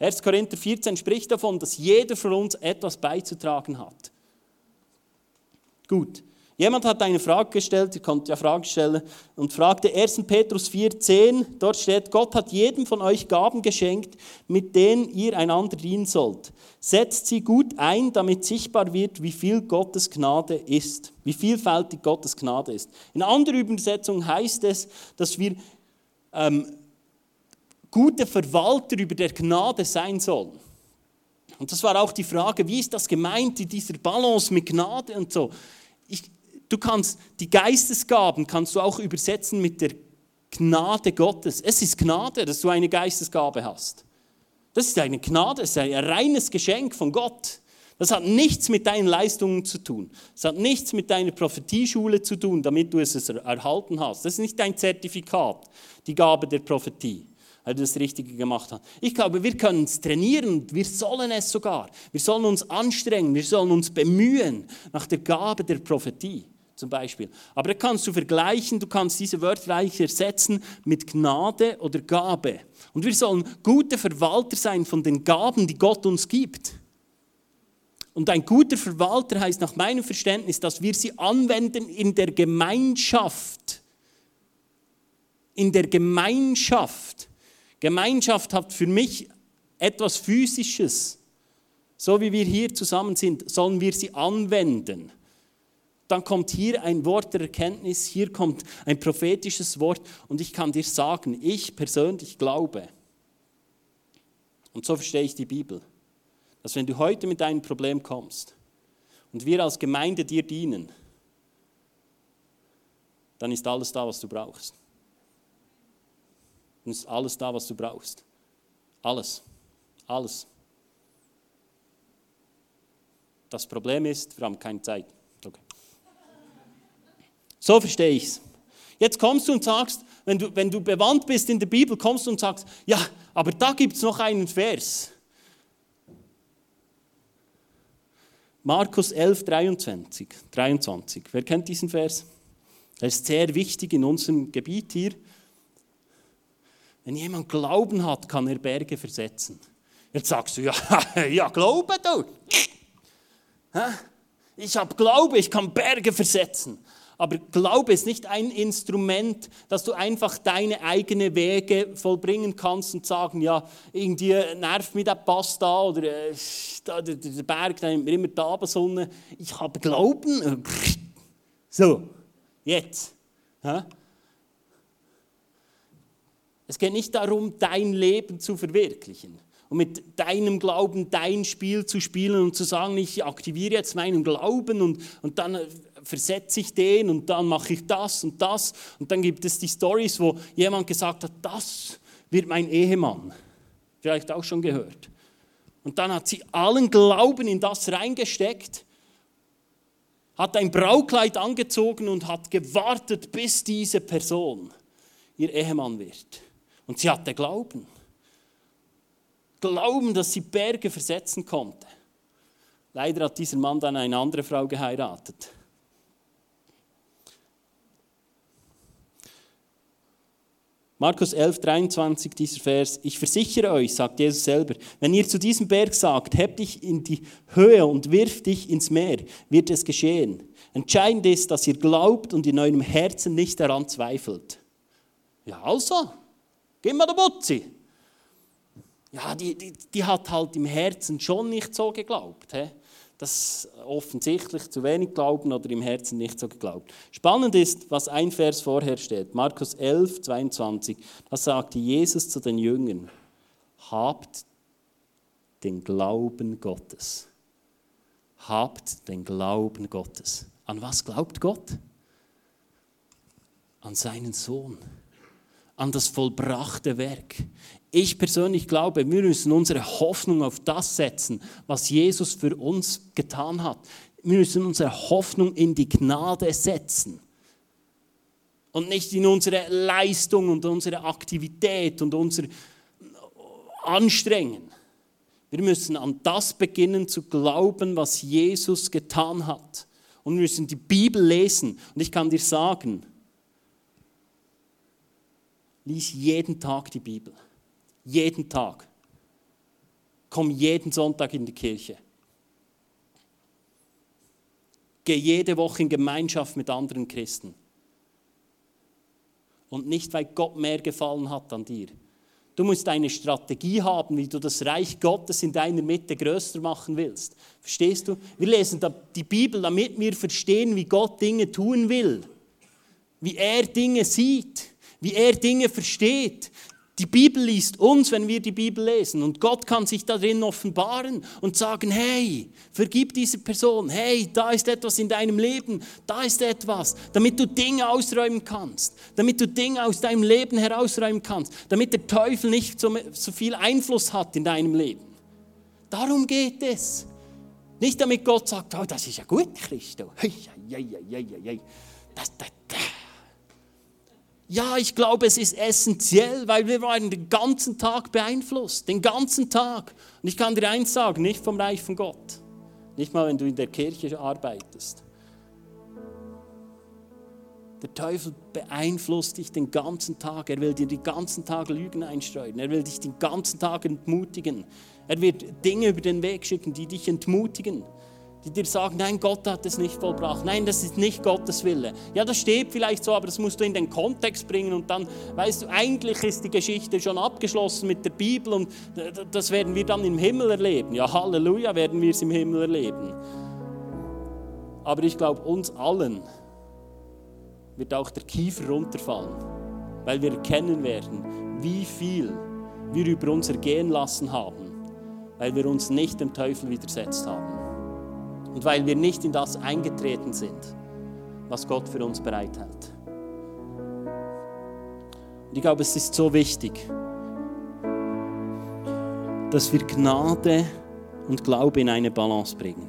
Speaker 1: 1. Korinther 14 spricht davon, dass jeder von uns etwas beizutragen hat. Gut. Jemand hat eine Frage gestellt, ihr könnt ja Fragen stellen, und fragte 1. Petrus 4,10, dort steht, Gott hat jedem von euch Gaben geschenkt, mit denen ihr einander dienen sollt. Setzt sie gut ein, damit sichtbar wird, wie viel Gottes Gnade ist, wie vielfältig Gottes Gnade ist. In anderer Übersetzung heißt es, dass wir ähm, gute Verwalter über der Gnade sein sollen. Und das war auch die Frage, wie ist das gemeint in dieser Balance mit Gnade und so. Du kannst die Geistesgaben kannst du auch übersetzen mit der Gnade Gottes. Es ist Gnade, dass du eine Geistesgabe hast. Das ist eine Gnade, es ist ein reines Geschenk von Gott. Das hat nichts mit deinen Leistungen zu tun. Es hat nichts mit deiner Prophetieschule zu tun, damit du es erhalten hast. Das ist nicht dein Zertifikat, die Gabe der Prophetie, weil du das Richtige gemacht hast. Ich glaube, wir können es trainieren, wir sollen es sogar. Wir sollen uns anstrengen, wir sollen uns bemühen nach der Gabe der Prophetie zum Beispiel. Aber da kannst du vergleichen, du kannst diese Wörter eigentlich ersetzen mit Gnade oder Gabe. Und wir sollen gute Verwalter sein von den Gaben, die Gott uns gibt. Und ein guter Verwalter heißt nach meinem Verständnis, dass wir sie anwenden in der Gemeinschaft. In der Gemeinschaft. Gemeinschaft hat für mich etwas Physisches. So wie wir hier zusammen sind, sollen wir sie anwenden dann kommt hier ein Wort der Erkenntnis, hier kommt ein prophetisches Wort und ich kann dir sagen, ich persönlich glaube, und so verstehe ich die Bibel, dass wenn du heute mit deinem Problem kommst und wir als Gemeinde dir dienen, dann ist alles da, was du brauchst. Dann ist alles da, was du brauchst. Alles. Alles. Das Problem ist, wir haben keine Zeit. So verstehe ich es. Jetzt kommst du und sagst, wenn du, wenn du bewandt bist in der Bibel, kommst du und sagst, ja, aber da gibt es noch einen Vers. Markus 11, 23, 23. Wer kennt diesen Vers? Der ist sehr wichtig in unserem Gebiet hier. Wenn jemand Glauben hat, kann er Berge versetzen. Jetzt sagst du, ja, ja Glaube du. Ich habe Glaube, ich kann Berge versetzen. Aber Glaube ist nicht ein Instrument, dass du einfach deine eigenen Wege vollbringen kannst und sagen, ja, irgendwie nervt mich der Pass da oder äh, der, Berg, da nimmt mir immer die Abendsonne. Ich habe Glauben. So, jetzt. Ja? Es geht nicht darum, dein Leben zu verwirklichen und mit deinem Glauben dein Spiel zu spielen und zu sagen, ich aktiviere jetzt meinen Glauben und, und dann versetze ich den und dann mache ich das und das. Und dann gibt es die Stories, wo jemand gesagt hat, das wird mein Ehemann. Vielleicht auch schon gehört. Und dann hat sie allen Glauben in das reingesteckt, hat ein Braukleid angezogen und hat gewartet, bis diese Person ihr Ehemann wird. Und sie hatte Glauben. Glauben, dass sie Berge versetzen konnte. Leider hat dieser Mann dann eine andere Frau geheiratet. Markus 11, 23, dieser Vers. Ich versichere euch, sagt Jesus selber, wenn ihr zu diesem Berg sagt, heb dich in die Höhe und wirf dich ins Meer, wird es geschehen. Entscheidend ist, dass ihr glaubt und in eurem Herzen nicht daran zweifelt. Ja, also, gib mir der Butzi. Ja, die, die, die hat halt im Herzen schon nicht so geglaubt. He? Das offensichtlich zu wenig glauben oder im Herzen nicht so geglaubt. Spannend ist, was ein Vers vorher steht, Markus 11, 22. Da sagte Jesus zu den Jüngern, habt den Glauben Gottes. Habt den Glauben Gottes. An was glaubt Gott? An seinen Sohn, an das vollbrachte Werk. Ich persönlich glaube, wir müssen unsere Hoffnung auf das setzen, was Jesus für uns getan hat. Wir müssen unsere Hoffnung in die Gnade setzen und nicht in unsere Leistung und unsere Aktivität und unser Anstrengen. Wir müssen an das beginnen zu glauben, was Jesus getan hat. Und wir müssen die Bibel lesen. Und ich kann dir sagen, lies jeden Tag die Bibel. Jeden Tag. Komm jeden Sonntag in die Kirche. Geh jede Woche in Gemeinschaft mit anderen Christen. Und nicht, weil Gott mehr gefallen hat an dir. Du musst eine Strategie haben, wie du das Reich Gottes in deiner Mitte größer machen willst. Verstehst du? Wir lesen die Bibel, damit wir verstehen, wie Gott Dinge tun will. Wie er Dinge sieht, wie er Dinge versteht, die Bibel liest uns, wenn wir die Bibel lesen. Und Gott kann sich darin offenbaren und sagen, hey, vergib diese Person. Hey, da ist etwas in deinem Leben. Da ist etwas. Damit du Dinge ausräumen kannst. Damit du Dinge aus deinem Leben herausräumen kannst. Damit der Teufel nicht so, so viel Einfluss hat in deinem Leben. Darum geht es. Nicht damit Gott sagt, oh, das ist ja gut, Christo. Das, das, das. Ja, ich glaube, es ist essentiell, weil wir waren den ganzen Tag beeinflusst, den ganzen Tag. Und ich kann dir eins sagen, nicht vom Reich von Gott, nicht mal wenn du in der Kirche arbeitest. Der Teufel beeinflusst dich den ganzen Tag. Er will dir den ganzen Tag Lügen einstreuen. Er will dich den ganzen Tag entmutigen. Er wird Dinge über den Weg schicken, die dich entmutigen die dir sagen, nein, Gott hat es nicht vollbracht. Nein, das ist nicht Gottes Wille. Ja, das steht vielleicht so, aber das musst du in den Kontext bringen und dann, weißt du, eigentlich ist die Geschichte schon abgeschlossen mit der Bibel und das werden wir dann im Himmel erleben. Ja, Halleluja, werden wir es im Himmel erleben. Aber ich glaube, uns allen wird auch der Kiefer runterfallen, weil wir erkennen werden, wie viel wir über uns ergehen lassen haben, weil wir uns nicht dem Teufel widersetzt haben. Und weil wir nicht in das eingetreten sind, was Gott für uns bereithält. Und ich glaube, es ist so wichtig, dass wir Gnade und Glaube in eine Balance bringen.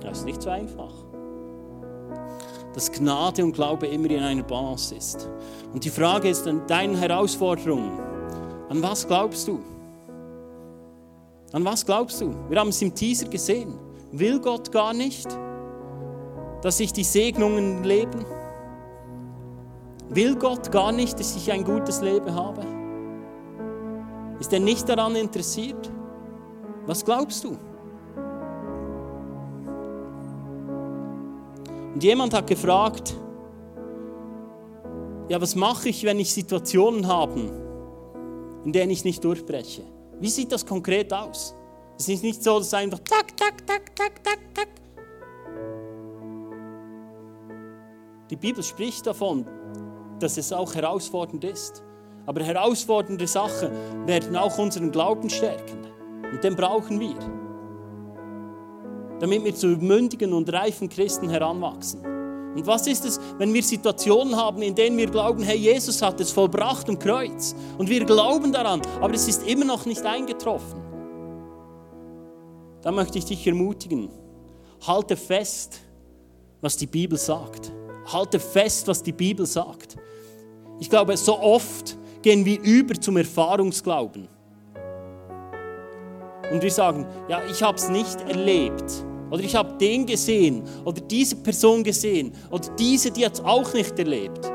Speaker 1: Das ist nicht so einfach. Dass Gnade und Glaube immer in einer Balance ist. Und die Frage ist an deinen Herausforderungen, an was glaubst du? An was glaubst du? Wir haben es im Teaser gesehen. Will Gott gar nicht, dass ich die Segnungen lebe? Will Gott gar nicht, dass ich ein gutes Leben habe? Ist er nicht daran interessiert? Was glaubst du? Und jemand hat gefragt, ja, was mache ich, wenn ich Situationen habe, in denen ich nicht durchbreche? Wie sieht das konkret aus? Es ist nicht so, dass einfach tak, tak, tak, tak, tak, tak. Die Bibel spricht davon, dass es auch herausfordernd ist. Aber herausfordernde Sachen werden auch unseren Glauben stärken. Und den brauchen wir. Damit wir zu mündigen und reifen Christen heranwachsen. Und was ist es, wenn wir Situationen haben, in denen wir glauben, hey, Jesus hat es vollbracht am Kreuz und wir glauben daran, aber es ist immer noch nicht eingetroffen? Da möchte ich dich ermutigen, halte fest, was die Bibel sagt. Halte fest, was die Bibel sagt. Ich glaube, so oft gehen wir über zum Erfahrungsglauben. Und wir sagen, ja, ich habe es nicht erlebt. Oder ich habe den gesehen oder diese Person gesehen oder diese, die hat es auch nicht erlebt.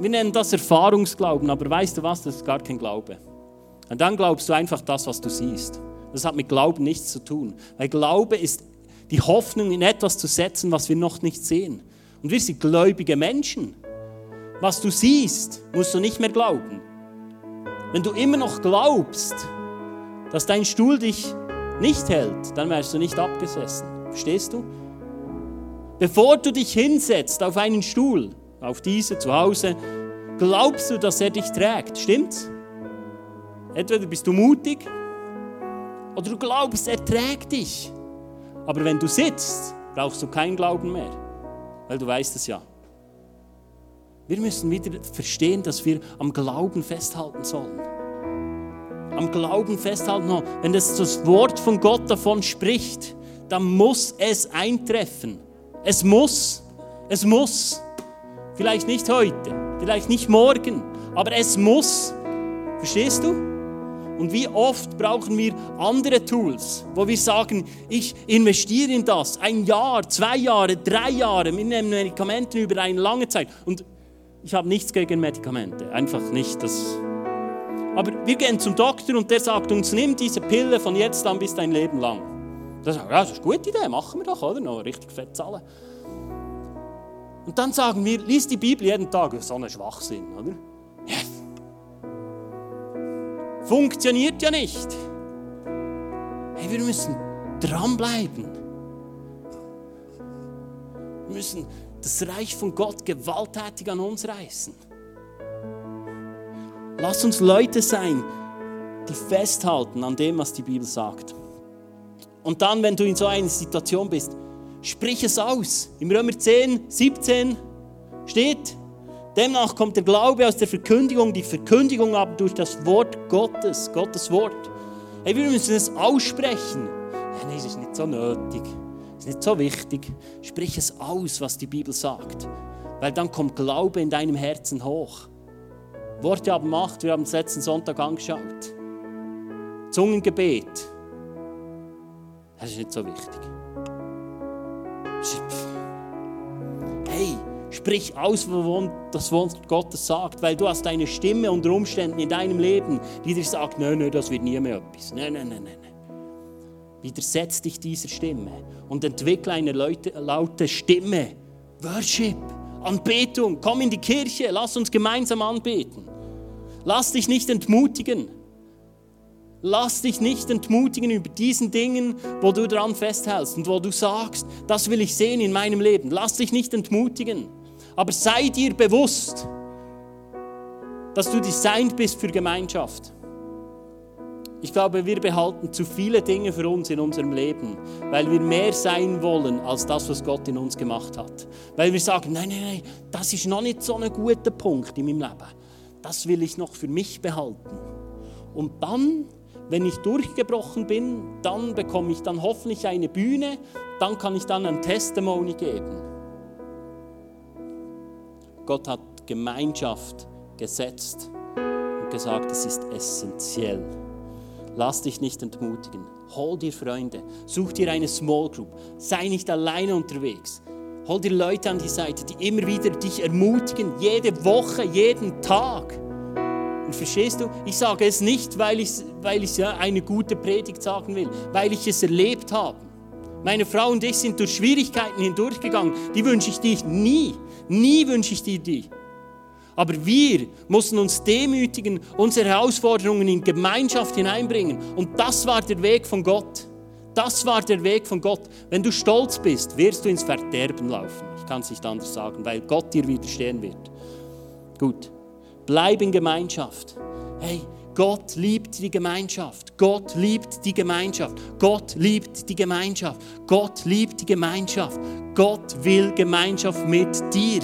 Speaker 1: Wir nennen das Erfahrungsglauben, aber weißt du was, das ist gar kein Glaube. Und dann glaubst du einfach das, was du siehst. Das hat mit Glauben nichts zu tun. Weil Glaube ist die Hoffnung in etwas zu setzen, was wir noch nicht sehen. Und wir sind gläubige Menschen. Was du siehst, musst du nicht mehr glauben. Wenn du immer noch glaubst, dass dein Stuhl dich nicht hält, dann wärst du nicht abgesessen. Verstehst du? Bevor du dich hinsetzt auf einen Stuhl, auf diese zu Hause, glaubst du, dass er dich trägt. Stimmt's? Entweder bist du mutig Oder du glaubst, er trägt dich. Aber wenn du sitzt, brauchst du keinen Glauben mehr, weil du weißt es ja. Wir müssen wieder verstehen, dass wir am Glauben festhalten sollen. Am Glauben festhalten. Wenn das, das Wort von Gott davon spricht, dann muss es eintreffen. Es muss. Es muss. Vielleicht nicht heute, vielleicht nicht morgen, aber es muss. Verstehst du? Und wie oft brauchen wir andere Tools, wo wir sagen, ich investiere in das, ein Jahr, zwei Jahre, drei Jahre, wir nehmen Medikamente über eine lange Zeit. Und ich habe nichts gegen Medikamente, einfach nicht das. Aber wir gehen zum Doktor und der sagt uns, nimm diese Pille von jetzt an bis dein Leben lang. Das ja, das ist eine gute Idee, machen wir doch, oder? Noch richtig fett zahlen. Und dann sagen wir, lies die Bibel jeden Tag. So ein Schwachsinn, oder? Yes. Funktioniert ja nicht. Hey, wir müssen dranbleiben. Wir müssen das Reich von Gott gewalttätig an uns reißen. Lass uns Leute sein, die festhalten an dem, was die Bibel sagt. Und dann, wenn du in so einer Situation bist, sprich es aus. Im Römer 10, 17 steht, demnach kommt der Glaube aus der Verkündigung, die Verkündigung aber durch das Wort Gottes, Gottes Wort. Hey, wir müssen es aussprechen. Ja, nein, das ist nicht so nötig ist nicht so wichtig. Sprich es aus, was die Bibel sagt. Weil dann kommt Glaube in deinem Herzen hoch. Worte haben Macht, wir haben es letzten Sonntag angeschaut. Zungengebet. Das ist nicht so wichtig. Hey, sprich aus, was Gottes sagt, weil du hast eine Stimme unter Umständen in deinem Leben, die dir sagt, nein, nein, das wird nie mehr etwas. Nein, nein, nein, nein. Widersetz dich dieser Stimme und entwickle eine laute Stimme. Worship, Anbetung, komm in die Kirche, lass uns gemeinsam anbeten. Lass dich nicht entmutigen. Lass dich nicht entmutigen über diesen Dingen, wo du daran festhältst und wo du sagst, das will ich sehen in meinem Leben. Lass dich nicht entmutigen. Aber sei dir bewusst, dass du designt bist für Gemeinschaft. Ich glaube, wir behalten zu viele Dinge für uns in unserem Leben, weil wir mehr sein wollen als das, was Gott in uns gemacht hat. Weil wir sagen, nein, nein, nein, das ist noch nicht so ein guter Punkt in meinem Leben. Das will ich noch für mich behalten. Und dann, wenn ich durchgebrochen bin, dann bekomme ich dann hoffentlich eine Bühne, dann kann ich dann ein Testimony geben. Gott hat Gemeinschaft gesetzt und gesagt, es ist essentiell. Lass dich nicht entmutigen. Hol dir Freunde. Such dir eine Small Group. Sei nicht alleine unterwegs. Hol dir Leute an die Seite, die immer wieder dich ermutigen, jede Woche, jeden Tag. Und verstehst du, ich sage es nicht, weil ich, weil ich eine gute Predigt sagen will, weil ich es erlebt habe. Meine Frau und ich sind durch Schwierigkeiten hindurchgegangen. Die wünsche ich dir nie. Nie wünsche ich dir die. Aber wir mussten uns demütigen, unsere Herausforderungen in Gemeinschaft hineinbringen. Und das war der Weg von Gott. Das war der Weg von Gott. Wenn du stolz bist, wirst du ins Verderben laufen. Ich kann es nicht anders sagen, weil Gott dir widerstehen wird. Gut, bleib in Gemeinschaft. Hey, Gott liebt die Gemeinschaft. Gott liebt die Gemeinschaft. Gott liebt die Gemeinschaft. Gott liebt die Gemeinschaft. Gott will Gemeinschaft mit dir.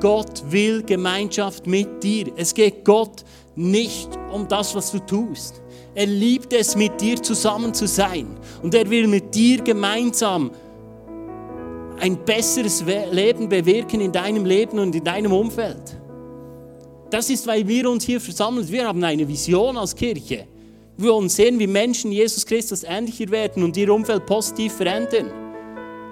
Speaker 1: Gott will Gemeinschaft mit dir. Es geht Gott nicht um das, was du tust. Er liebt es, mit dir zusammen zu sein. Und er will mit dir gemeinsam ein besseres Leben bewirken in deinem Leben und in deinem Umfeld. Das ist, weil wir uns hier versammeln. Wir haben eine Vision als Kirche. Wir wollen sehen, wie Menschen Jesus Christus ähnlicher werden und ihr Umfeld positiv verändern.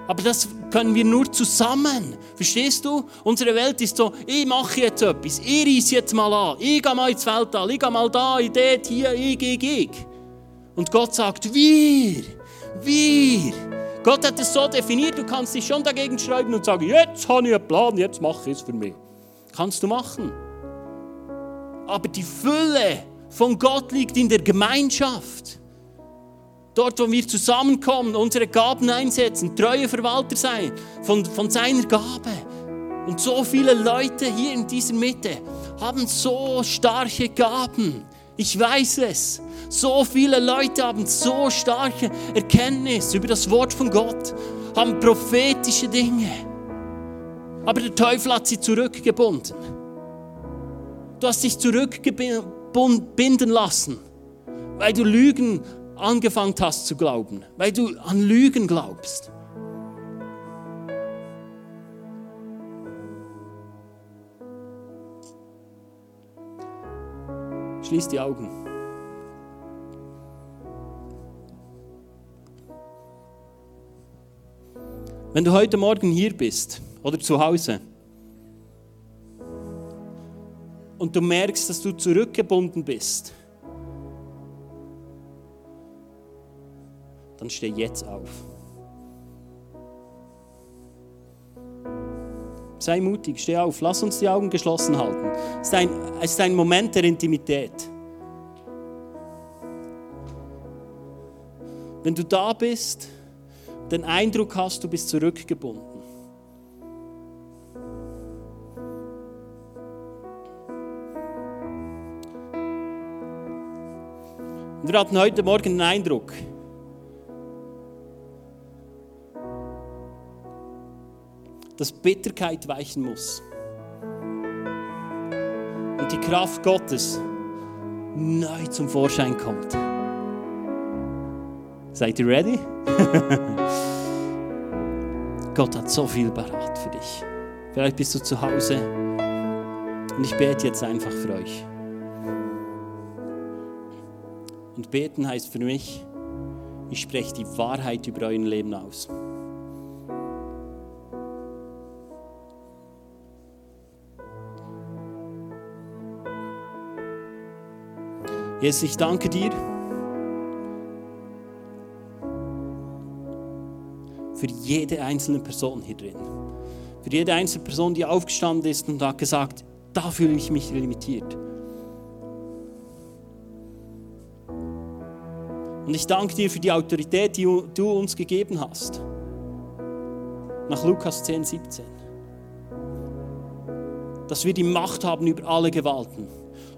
Speaker 1: Aber das können wir nur zusammen. Verstehst du? Unsere Welt ist so, ich mache jetzt etwas, ich reise jetzt mal an, ich gehe mal ins Weltall, ich gehe mal da, ich dort, hier, ich, ich, ich. Und Gott sagt, wir, wir. Gott hat es so definiert, du kannst dich schon dagegen schreiben und sagen, jetzt habe ich einen Plan, jetzt mache ich es für mich. Kannst du machen. Aber die Fülle von Gott liegt in der Gemeinschaft. Dort, wo wir zusammenkommen, unsere Gaben einsetzen, treue Verwalter sein von, von seiner Gabe. Und so viele Leute hier in dieser Mitte haben so starke Gaben. Ich weiß es. So viele Leute haben so starke Erkenntnis über das Wort von Gott, haben prophetische Dinge. Aber der Teufel hat sie zurückgebunden. Du hast dich zurückbinden lassen, weil du Lügen angefangen hast zu glauben, weil du an Lügen glaubst. Schließ die Augen. Wenn du heute Morgen hier bist oder zu Hause und du merkst, dass du zurückgebunden bist, dann steh jetzt auf. Sei mutig, steh auf, lass uns die Augen geschlossen halten. Es ist ein, es ist ein Moment der Intimität. Wenn du da bist, den Eindruck hast, du bist zurückgebunden. Wir hatten heute Morgen den Eindruck, dass Bitterkeit weichen muss. Und die Kraft Gottes neu zum Vorschein kommt. Seid ihr ready? Gott hat so viel parat für dich. Vielleicht bist du zu Hause und ich bete jetzt einfach für euch. Und beten heißt für mich, ich spreche die Wahrheit über euer Leben aus. Jesus, ich danke dir für jede einzelne Person hier drin. Für jede einzelne Person, die aufgestanden ist und hat gesagt, da fühle ich mich limitiert. Und ich danke dir für die Autorität, die du uns gegeben hast. Nach Lukas 10, 17. Dass wir die Macht haben über alle Gewalten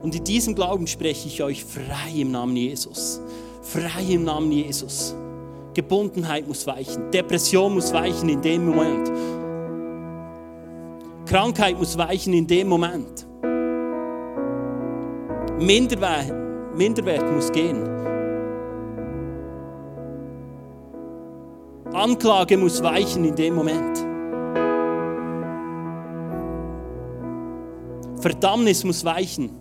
Speaker 1: und in diesem Glauben spreche ich euch frei im Namen Jesus. Frei im Namen Jesus. Gebundenheit muss weichen. Depression muss weichen in dem Moment. Krankheit muss weichen in dem Moment. Minderwert, Minderwert muss gehen. Anklage muss weichen in dem Moment. Verdammnis muss weichen.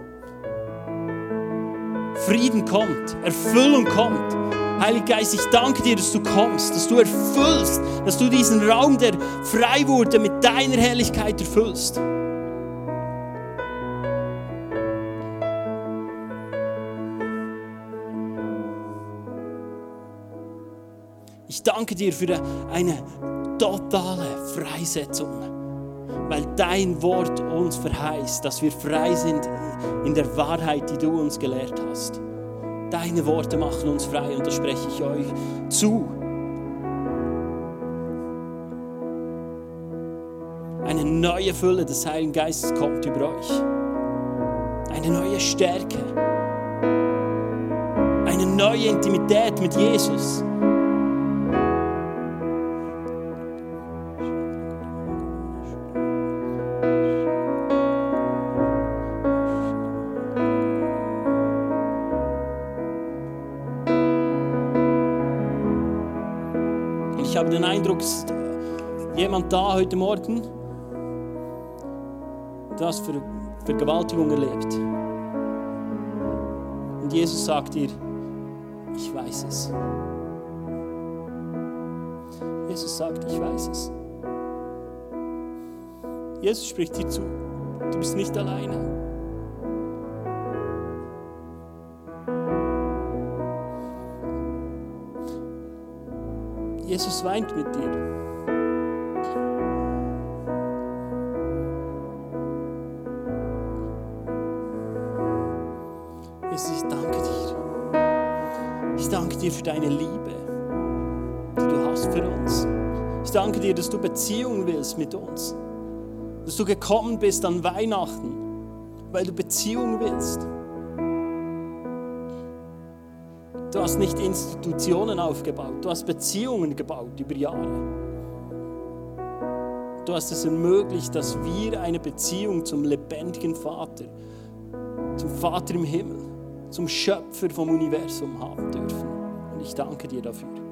Speaker 1: Frieden kommt, Erfüllung kommt. Heiliger Geist, ich danke dir, dass du kommst, dass du erfüllst, dass du diesen Raum, der frei wurde, mit deiner Herrlichkeit erfüllst. Danke dir für eine totale Freisetzung weil dein Wort uns verheißt, dass wir frei sind in der Wahrheit, die du uns gelehrt hast. Deine Worte machen uns frei und das spreche ich euch zu. Eine neue Fülle des Heiligen Geistes kommt über euch. Eine neue Stärke. Eine neue Intimität mit Jesus. Ist jemand da heute Morgen, das für Vergewaltigung erlebt. Und Jesus sagt dir, ich weiß es. Jesus sagt, ich weiß es. Jesus spricht dir zu, du bist nicht alleine. Jesus weint mit dir. Jesus, ich danke dir. Ich danke dir für deine Liebe, die du hast für uns. Ich danke dir, dass du Beziehung willst mit uns. Dass du gekommen bist an Weihnachten, weil du Beziehung willst. Du hast nicht Institutionen aufgebaut, du hast Beziehungen gebaut über Jahre. Du hast es ermöglicht, dass wir eine Beziehung zum lebendigen Vater, zum Vater im Himmel, zum Schöpfer vom Universum haben dürfen. Und ich danke dir dafür.